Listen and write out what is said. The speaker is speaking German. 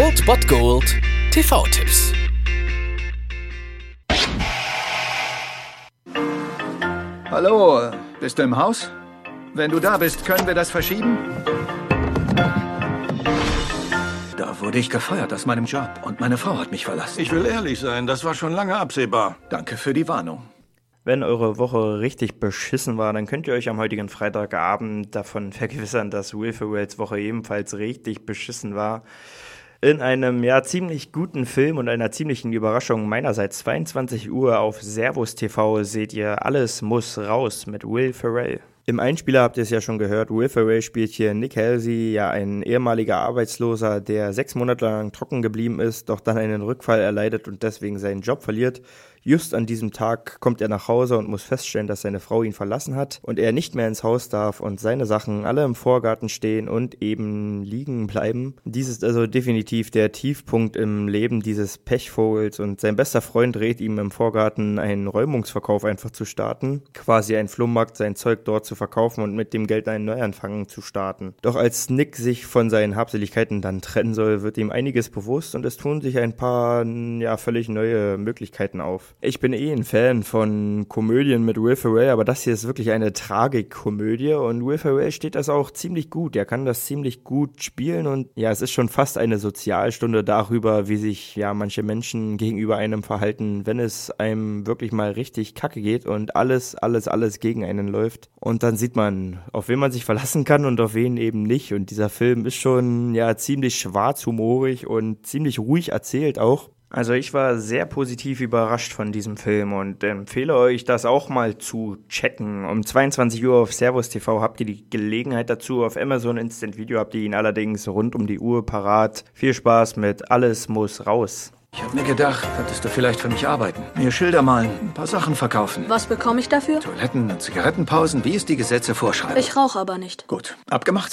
Old Bot Gold TV-Tipps. Hallo, bist du im Haus? Wenn du da bist, können wir das verschieben? Da wurde ich gefeuert aus meinem Job und meine Frau hat mich verlassen. Ich will ehrlich sein, das war schon lange absehbar. Danke für die Warnung. Wenn eure Woche richtig beschissen war, dann könnt ihr euch am heutigen Freitagabend davon vergewissern, dass Will Ferrells Woche ebenfalls richtig beschissen war. In einem ja ziemlich guten Film und einer ziemlichen Überraschung meinerseits 22 Uhr auf Servus TV seht ihr Alles muss raus mit Will Ferrell. Im Einspieler habt ihr es ja schon gehört, Will Ferrell spielt hier Nick Halsey, ja ein ehemaliger Arbeitsloser, der sechs Monate lang trocken geblieben ist, doch dann einen Rückfall erleidet und deswegen seinen Job verliert. Just an diesem Tag kommt er nach Hause und muss feststellen, dass seine Frau ihn verlassen hat und er nicht mehr ins Haus darf und seine Sachen alle im Vorgarten stehen und eben liegen bleiben. Dies ist also definitiv der Tiefpunkt im Leben dieses Pechvogels und sein bester Freund rät ihm im Vorgarten einen Räumungsverkauf einfach zu starten, quasi ein Flohmarkt sein Zeug dort zu verkaufen und mit dem Geld einen Neuanfang zu starten. Doch als Nick sich von seinen Habseligkeiten dann trennen soll, wird ihm einiges bewusst und es tun sich ein paar ja völlig neue Möglichkeiten auf. Ich bin eh ein Fan von Komödien mit Will Ferrell, aber das hier ist wirklich eine Tragikkomödie und Will Ferrell steht das auch ziemlich gut. Er kann das ziemlich gut spielen und ja, es ist schon fast eine Sozialstunde darüber, wie sich ja manche Menschen gegenüber einem verhalten, wenn es einem wirklich mal richtig kacke geht und alles, alles, alles gegen einen läuft. Und dann sieht man, auf wen man sich verlassen kann und auf wen eben nicht. Und dieser Film ist schon ja ziemlich schwarzhumorig und ziemlich ruhig erzählt auch. Also ich war sehr positiv überrascht von diesem Film und empfehle euch das auch mal zu checken. Um 22 Uhr auf Servus TV habt ihr die Gelegenheit dazu. Auf Amazon Instant Video habt ihr ihn allerdings rund um die Uhr parat. Viel Spaß mit Alles muss raus. Ich habe mir gedacht, könntest du vielleicht für mich arbeiten. Mir Schilder malen, ein paar Sachen verkaufen. Was bekomme ich dafür? Toiletten und Zigarettenpausen, wie es die Gesetze vorschreiben. Ich rauche aber nicht. Gut, abgemacht.